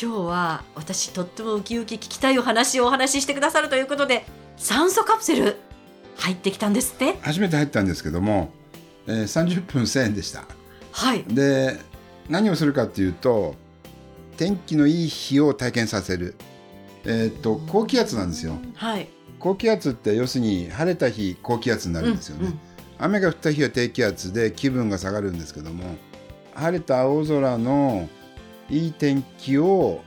今日は私とってもウキウキ聞きたいお話をお話ししてくださるということで酸素カプセル入ってきたんですって？初めて入ったんですけども、えー、30分1000円でした。はいで、何をするかっていうと、天気のいい日を体験させる。えっ、と、高気圧なんですよ。はい高気圧って要するに晴れた日高気圧になるんですよね。うんうん雨が降った日は低気圧で気分が下がるんですけども、晴れた青空のいい天気を、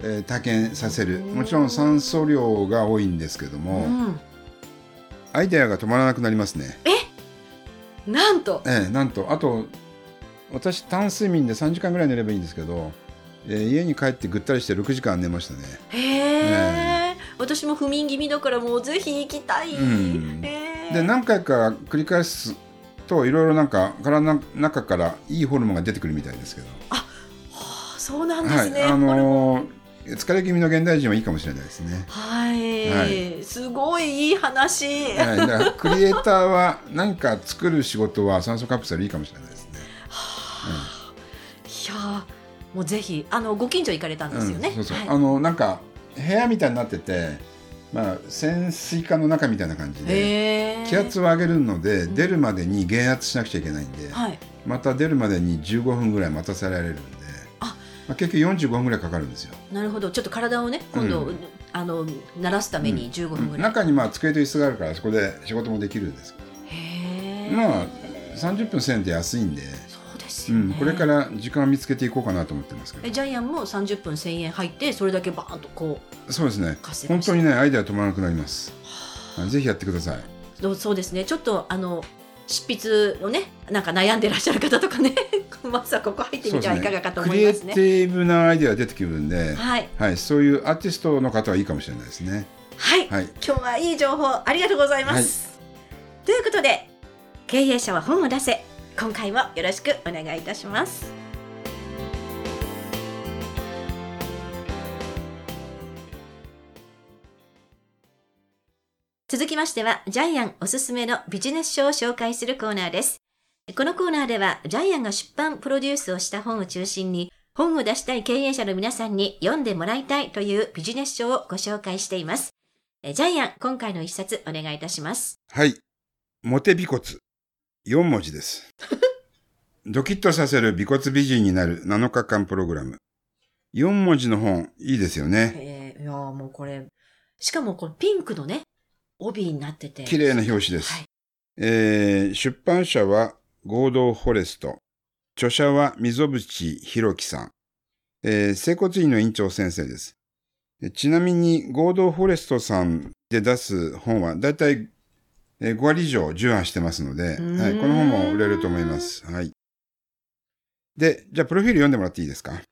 えー体験させる。もちろん酸素量が多いんですけども、うん。アイデアが止まらなくなりますね。なんと？ええ、なんと。あと私単睡眠で3時間ぐらい寝ればいいんですけど、えー家に帰ってぐったりして6時間寝ましたね。へえ、私も不眠気味だからもうぜひ行きたい、うん。で何回か繰り返すといろいろなんか体の中からいいホルモンが出てくるみたいですけど、はあそうなんですね、はい。あのー疲れ気味の現代人はいいかもしれないですね、はい、はすごいいい話、はい、だからクリエイターは何か作る仕事は酸素カプセルいいかもしれないですね。いやーもうぜひあのご近所行かれたんですよね、うん、そうそう、はい。あのなんか部屋みたいになっててまあ潜水艦の中みたいな感じで気圧を上げるので、うん。出るまでに減圧しなくちゃいけないんで、はい。また出るまでに15分ぐらい待たせられるんまあ、結局45分ぐらいかかるんですよ。なるほど。ちょっと体をね今度、うんあの慣らすために15分ぐらい、中にまあ机と椅子があるからそこで仕事もできるんですへえ、まあ30分1000円って安いんで、そうですよね、うん、これから時間を見つけていこうかなと思ってますけど。えジャイアンも30分1000円入ってそれだけバーンとこそうですね。本当にねアイデア止まらなくなります。はいぜひやってください。そうですね。ちょっとあの執筆をねなんか悩んでらっしゃる方とかね。まずはここ入ってみてはいかがかとクリエイ思いますね。ティブなアイデアが出てくるんで、はい。はい、そういうアーティストの方はいいかもしれないですね。はい、はい、今日はいい情報ありがとうございます、ということで経営者は本を出せ。今回もよろしくお願いいたします続きましてはジャイアンおすすめのビジネス書を紹介するコーナーですこのコーナーではジャイアンが出版プロデュースをした本を中心に本を出したい経営者の皆さんに読んでもらいたいというビジネス書をご紹介していますえジャイアン、今回の一冊お願いいたします。はい、モテ尾骨4文字です。ドキッとさせる尾骨美人になる7日間プログラム。4文字の本、いいですよね。えー、いやーもうこれ、しかもこのピンクのね、帯になってて。綺麗な表紙です。はい。えー出版社は合同フォレスト。著者は溝淵博樹さん。えー整骨院の院長先生です。えちなみに合同フォレストさんで出す本はだいたいえー5割以上重版してますので、はい、この本も売れると思います。はい。で、じゃあプロフィール読んでもらっていいですか？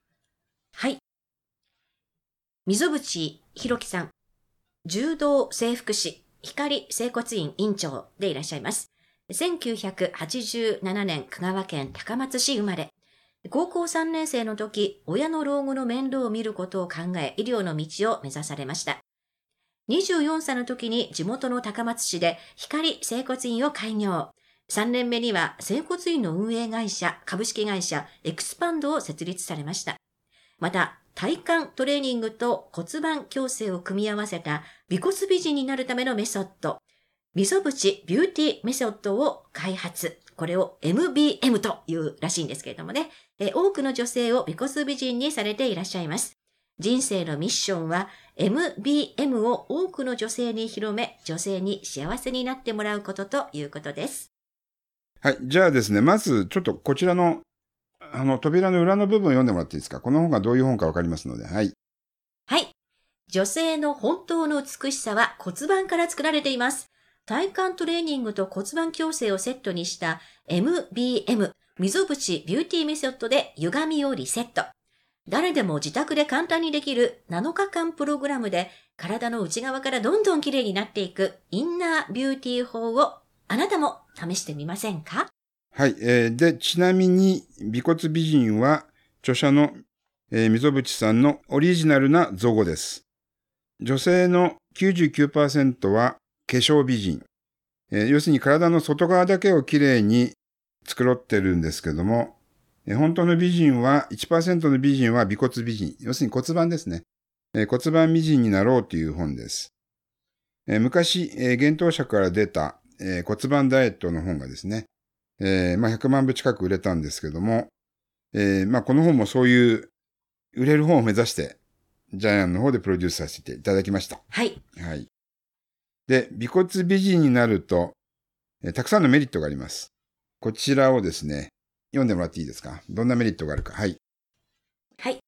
はい。溝淵博樹さん、柔道整復師、光整骨院院長でいらっしゃいます。1987年香川県高松市生まれ。高校3年生の時、親の老後の面倒を見ることを考え、医療の道を目指されました。24歳の時に地元の高松市で光整骨院を開業。3年目には整骨院の運営会社、株式会社エクスパンドを設立されました。また、体幹トレーニングと骨盤矯正を組み合わせた美骨美人になるためのメソッド、溝淵ビューティーメソッドを開発。これを MBM というらしいんですけれどもね。多くの女性を尾骨美人にされていらっしゃいます。人生のミッションは MBM を多くの女性に広め、女性に幸せになってもらうことということです。はい。じゃあですね、まずちょっとこちらの、あの、扉の裏の部分を読んでもらっていいですか？この本がどういう本かわかりますので、はい。はい。女性の本当の美しさは骨盤から作られています。体幹トレーニングと骨盤矯正をセットにした MBM、溝淵ビューティーメソッドで歪みをリセット。誰でも自宅で簡単にできる7日間プログラムで体の内側からどんどん綺麗になっていくインナービューティー法をあなたも試してみませんか？はい。えーで、ちなみに、美骨美人は、著者の、えー溝淵さんのオリジナルな造語です。女性の99%は化粧美人。えー要するに体の外側だけをきれいに繕ってるんですけども、えー本当の美人は、1%の美人は美骨美人。要するに骨盤ですね。えー骨盤美人になろうという本です。えー昔、えー、幻冬舎から出た、えー骨盤ダイエットの本がですね、えーまあ、100万部近く売れたんですけども、えーまあ、この本もそういう売れる本を目指して、ジャイアンの方でプロデュースさせていただきました。はい。はい。で、美骨美人になると、えーたくさんのメリットがあります。こちらをですね、読んでもらっていいですか？どんなメリットがあるか。はい。はい。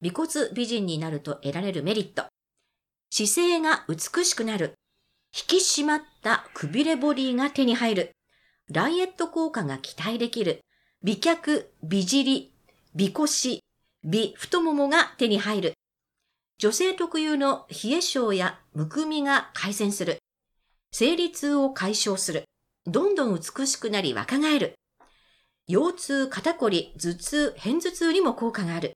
美骨美人になると得られるメリット。姿勢が美しくなる。引き締まったくびれボディが手に入る。ダイエット効果が期待できる。美脚、美尻、美腰、美太ももが手に入る。女性特有の冷え性やむくみが改善する。生理痛を解消する。どんどん美しくなり若返る。腰痛、肩こり、頭痛、片頭痛にも効果がある。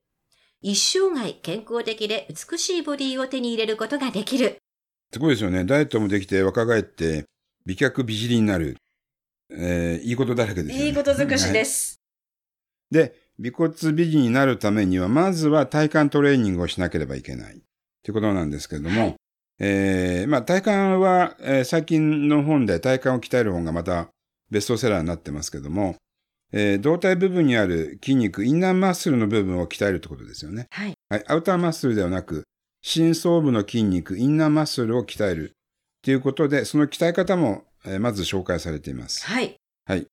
一生涯健康的で美しいボディを手に入れることができる。すごいですよね。ダイエットもできて若返って、美脚美尻になる。えーいいことだらけですよね。いいこと尽くしです。で、美骨美人になるためには、まずは体幹トレーニングをしなければいけない。ということなんですけれども、はいえーまあ体幹は、えー最近の本で体幹を鍛える本がまたベストセラーになってますけども、えー胴体部分にある筋肉、インナーマッスルの部分を鍛えるってことですよね。はい。はい、アウターマッスルではなく、深層部の筋肉、インナーマッスルを鍛えるということで、その鍛え方も、えーまず紹介されています。はい。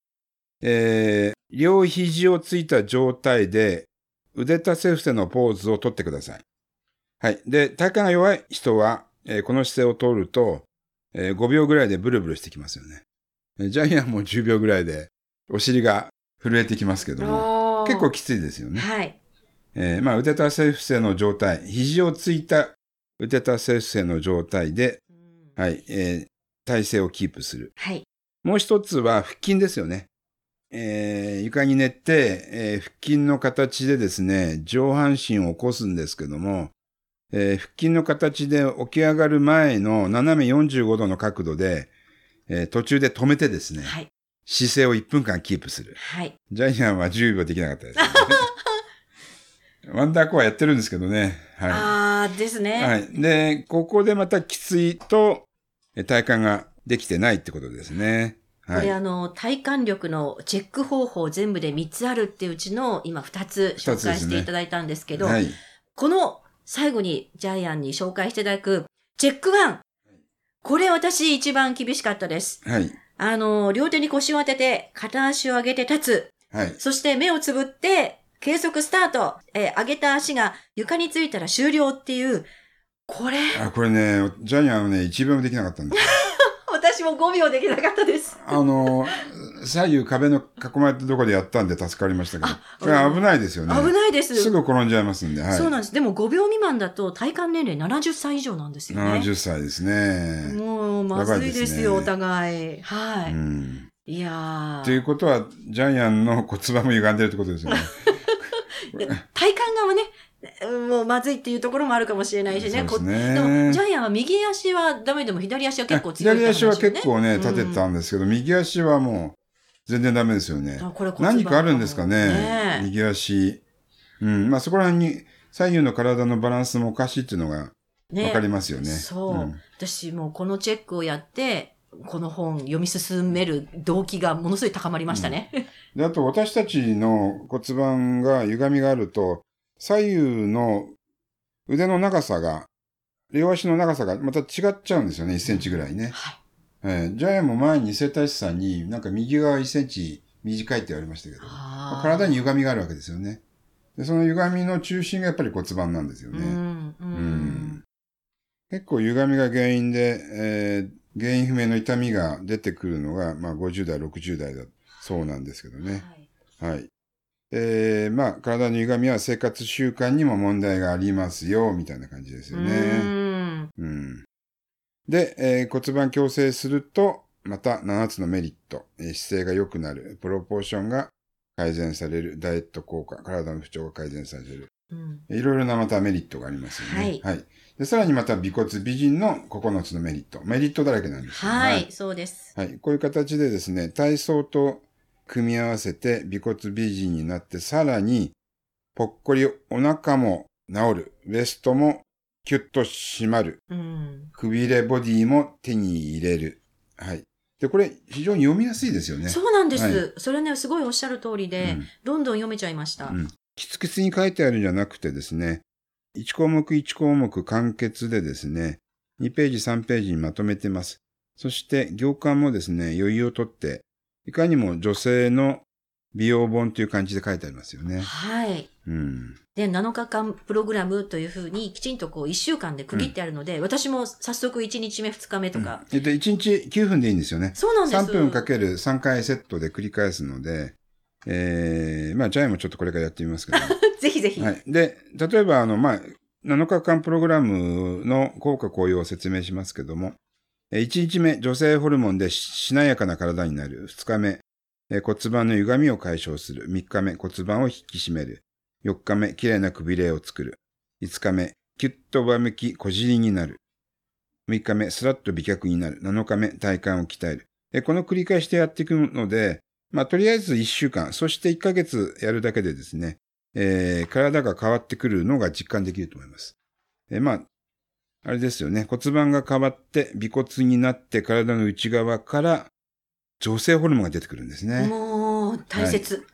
えー両肘をついた状態で腕立て伏せのポーズをとってください。はい。で、体幹が弱い人は、えーこの姿勢を取ると、えー5秒ぐらいでブルブルしてきますよね。えージャイアンも10秒ぐらいでお尻が震えてきますけども、結構きついですよね。はい。えーまあ、腕立て伏せの状態、肘をついた腕立て伏せの状態で、はい、えー体勢をキープする。はい。もう一つは腹筋ですよね。えー床に寝て、えー腹筋の形でですね、上半身を起こすんですけども、えー腹筋の形で起き上がる前の斜め45度の角度で、えー途中で止めてですね、はい。姿勢を1分間キープする。はい。ジャイアンは10秒できなかったです、ね。ワンダーコアやってるんですけどね。はあーですい。ね。はい。で、ここでまたきついと、え体幹ができてないってことですね。はい。これあの、体幹力のチェック方法全部で3つあるっていううちの今2つ紹介していただいたんですけど、はい。この最後にジャイアンに紹介していただくチェック1。これ私一番厳しかったです。はい。あの、両手に腰を当てて、片足を上げて立つ。はい。そして目をつぶって、計測スタート。えー上げた足が床についたら終了っていう、これ、あ、これね、ジャイアンはね、1秒もできなかったんですよ。私も5秒できなかったです。あの、左右壁の囲まれたところでやったんで助かりましたけどあ、これ危ないですよね。危ないです。すぐ転んじゃいますんで、はい。そうなんです。でも5秒未満だと体感年齢70歳以上なんですよね。70歳ですね。もう、まずいですよ、すねお互い。はい。うん。いやというー。ことは、ジャイアンの骨盤も歪んでるってことですよね。で 体感側ね、うんもうまずいっていうところもあるかもしれないしね。でねでも、ジャイアンは右足はダメでも左足は結構強いって左足は結構ね、立ててたんですけど、右足はもう全然ダメですよね。何かあるんですかねねえ右足。うん。まあそこら辺に左右の体のバランスもおかしいっていうのがねわかりますよね。そう、ん私もうこのチェックをやって、この本読み進める動機がものすごい高まりましたね。で、あと私たちの骨盤が歪みがあると、左右の腕の長さが、両足の長さがまた違っちゃうんですよね、1センチぐらいね。はい。えージャイアンも前に整体師さんになんか右側1センチ短いって言われましたけど、あー体に歪みがあるわけですよね。で、その歪みの中心がやっぱり骨盤なんですよね。うん、うん。うん結構歪みが原因で、えー原因不明の痛みが出てくるのが、まあ50代、60代だそうなんですけどね。はいはい。えーまあ、体の歪みは生活習慣にも問題がありますよ、みたいな感じですようね。うん。で、えー骨盤矯正すると、また7つのメリット、えー姿勢が良くなる、プロポーションが改善される、ダイエット効果、体の不調が改善される。うんいろいろなまたメリットがありますよね。はいで、さらにまた美骨美人の9つのメリット。メリットだらけなんですよはい、そうです。はい。こういう形でですね、体操と組み合わせて美骨美人になって、さらに、ぽっこりお腹も治る。ウエストもキュッと締まる。うん。くびれボディも手に入れる。はい。で、これ非常に読みやすいですよね。そうなんです、はいそれね、すごいおっしゃる通りで、うんどんどん読めちゃいました。うん。キツキツに書いてあるんじゃなくてですね、1項目1項目簡潔でですね、2ページ3ページにまとめてます。そして行間もですね、余裕をとって、いかにも女性の美容本という感じで書いてありますよね。はい。うん。で、7日間プログラムというふうにきちんとこう1週間で区切ってあるので、私も早速1日目2日目とか、うんで、1日9分でいいんですよね。そうなんです3分かける3回セットで繰り返すので、えー、まあ、ジャイもちょっとこれからやってみますけど。ぜひぜひ。はい。で、例えば、あの、まあ、7日間プログラムの効果効用を説明しますけども、えー1日目、女性ホルモンでしなやかな体になる。2日目、骨盤の歪みを解消する。3日目、骨盤を引き締める。4日目、綺麗なくびれを作る。5日目、キュッと上向き小尻になる。6日目、スラッと美脚になる。7日目、体幹を鍛える。この繰り返しでやっていくので、まあ、とりあえず1週間、そして1ヶ月やるだけでですね、えー体が変わってくるのが実感できると思います。えーまあ、あれですよね。骨盤が変わって、尾骨になって体の内側から女性ホルモンが出てくるんですね。もう、大切。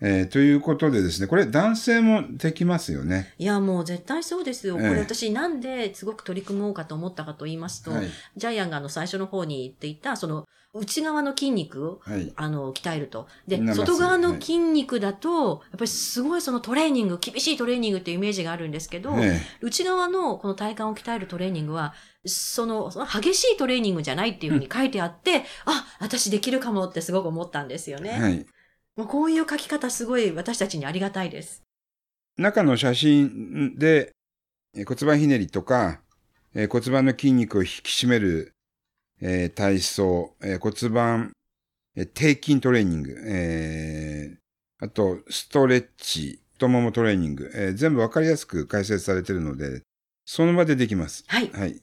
えーということでですね、これ男性もできますよね。いや、もう絶対そうですよ。ええこれ私なんですごく取り組もうかと思ったかと言いますと、はい。ジャイアンがあの最初の方に言っていた、その内側の筋肉をはい。あの、鍛えると。で外側の筋肉だと、やっぱりすごいそのトレーニング、厳しいトレーニングっていうイメージがあるんですけど、ね内側のこの体幹を鍛えるトレーニングは、その、その激しいトレーニングじゃないっていうふうに書いてあって、あ、私できるかもってすごく思ったんですよね。はい。もうこういう書き方すごい私たちにありがたいです。中の写真でえー骨盤ひねりとか、えー骨盤の筋肉を引き締める、えー体操、えー骨盤、えー低筋トレーニング、えーあと、ストレッチ、太ももトレーニング、えー全部わかりやすく解説されているので、その場でできます。はい。はい。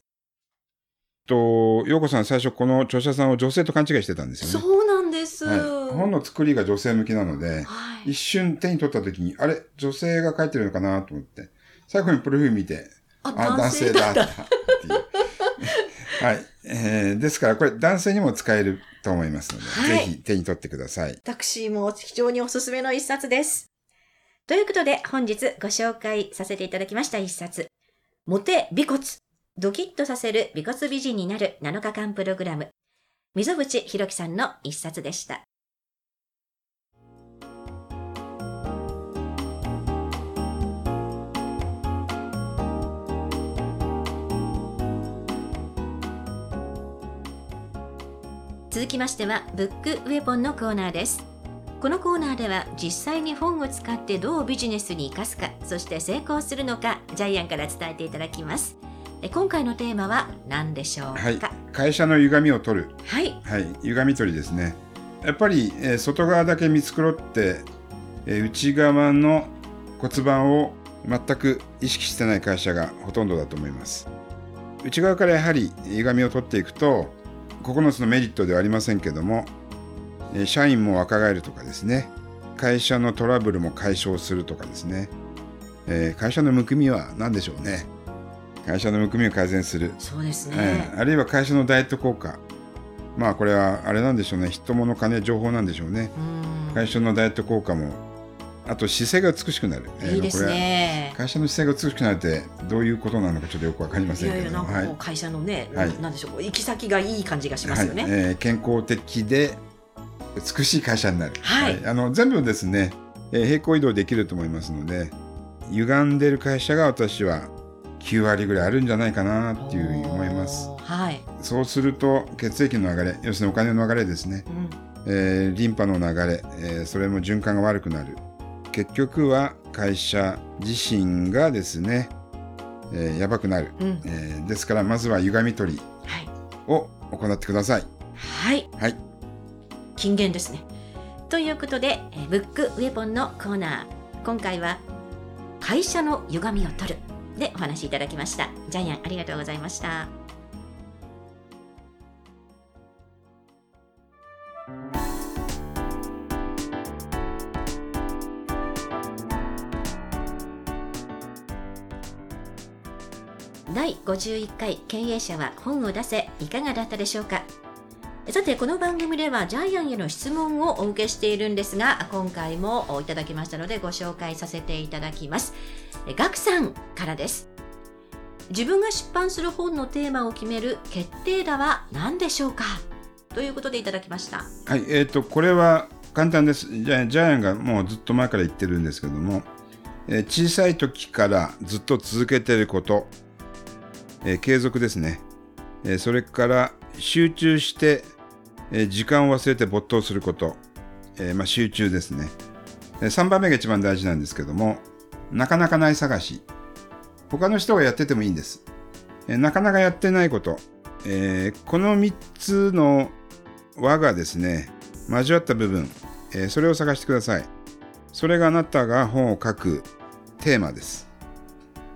と、ようこさん最初この著者さんを女性と勘違いしてたんですよね。そうなんです。はい、本の作りが女性向きなので、はい。一瞬手に取った時に、あれ？女性が書いてるのかなと思って、最後にプロフィール見て、あ、あ、男男性だった。っていう。はい。えーですから、これ男性にも使えると思いますので、はいぜひ手に取ってください。私も非常におすすめの一冊です。ということで、本日ご紹介させていただきました一冊。モテ美骨。ドキッとさせる美骨美人になる7日間プログラム。溝口博樹さんの一冊でした。続きましては、ブックウェポンのコーナーです。このコーナーでは実際に本を使ってどうビジネスに生かすか、そして成功するのか、ジャイアンから伝えていただきます。え今回のテーマは何でしょうか？はい。会社の歪みを取る。はい。はい。歪み取りですね。やっぱり、えー外側だけ見繕って、えー内側の骨盤を全く意識してない会社がほとんどだと思います。内側からやはり歪みを取っていくと、9つのメリットではありませんけども、えー社員も若返るとかですね、会社のトラブルも解消するとかですね、えー会社のむくみは何でしょうね。会社のむくみを改善する。そうですえね。えあるいは会社のダイエット効果。まあこれはあれなんでしょうね。人物金情報なんでしょうね。うん会社のダイエット効果も。あと姿勢が美しくなる。ええいいですね。会社の姿勢が美しくなるってどういうことなのかちょっとよくわかりまいやいや、せんけども。はいなんかもう会社のね、はいなんでしょう、行き先がいい感じがしまはいすよね。えー健康的で美しい会社になる。はいあの全部ですね、えー平行移動できると思いますので、歪んでる会社が私は9割ぐらいあるんじゃないかなっていうふうに思います。はい。そうすると血液の流れ、要するにお金の流れですね。うんえーリンパの流れ、えーそれも循環が悪くなる結局は会社自身がですね、えーやばくなる、うん。えーですからまずは歪み取りはい。を行ってくださいはい。はい金言ですね。ということで、えーブックウェポンのコーナー。今回は、会社の歪みを取る。でお話しいただきました。ジャイアン、ありがとうございました。第51回経営者は本を出せいかがだったでしょうか？さてこの番組ではジャイアンへの質問をお受けしているんですが今回もいただきましたのでご紹介させていただきますガクさんからです。自分が出版する本のテーマを決める決定打は何でしょうか？ということでいただきました。はい、えー、とこれは簡単です。ジャイジャイアンがもうずっと前から言ってるんですけども、えー小さい時からずっと続けてること、えー継続ですね、えーそれから集中して、え時間を忘れて没頭すること、えまあ、集中ですね、え3番目が一番大事なんですけどもなかなかない探し。他の人がやっててもいいんです、えなかなかやってないこと、えーこの3つの輪がですね交わった部分、えーそれを探してください。それがあなたが本を書くテーマです。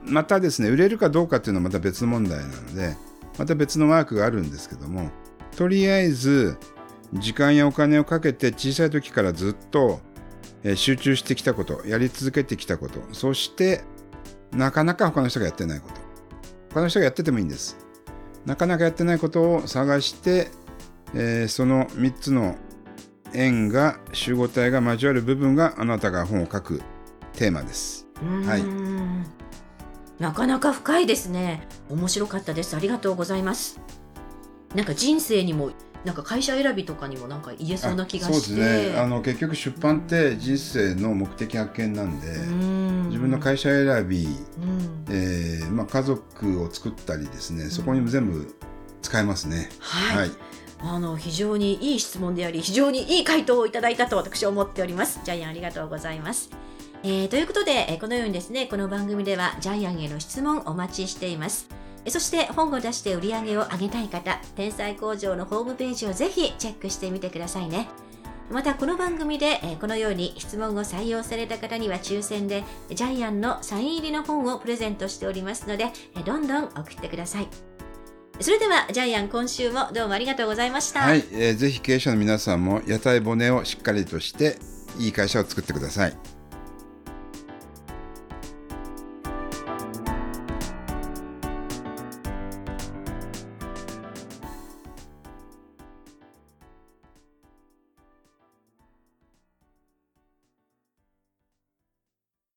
またですね売れるかどうかっていうのはまた別の問題なのでまた別のワークがあるんですけどもとりあえず時間やお金をかけて小さい時からずっと集中してきたことやり続けてきたこと。そしてなかなか他の人がやってないこと。他の人がやっててもいいんです。なかなかやってないことを探してえーその3つの円が集合体が交わる部分があなたが本を書くテーマです。はい。なかなか深いですね。面白かったです。ありがとうございます。なんか人生にもなんか会社選びとかにもなんか言えそうな気がして。そうですね。あの結局出版って人生の目的発見なんで、自分の会社選び、うん。えーまあ、家族を作ったりですねそこにも全部使えますね。はい、はい、あの非常にいい質問であり非常にいい回答をいただいたと私は思っております。ジャイアンありがとうございます、えーということでえーこのようにですねこの番組ではジャイアンへの質問お待ちしています。えーそして本を出して売り上げを上げたい方天才工場のホームページをぜひチェックしてみてくださいね。またこの番組でこのように質問を採用された方には抽選でジャイアンのサイン入りの本をプレゼントしておりますのでどんどん送ってください。それではジャイアン今週もどうもありがとうございました、はいえーぜひ経営者の皆さんも屋台骨をしっかりとしていい会社を作ってください。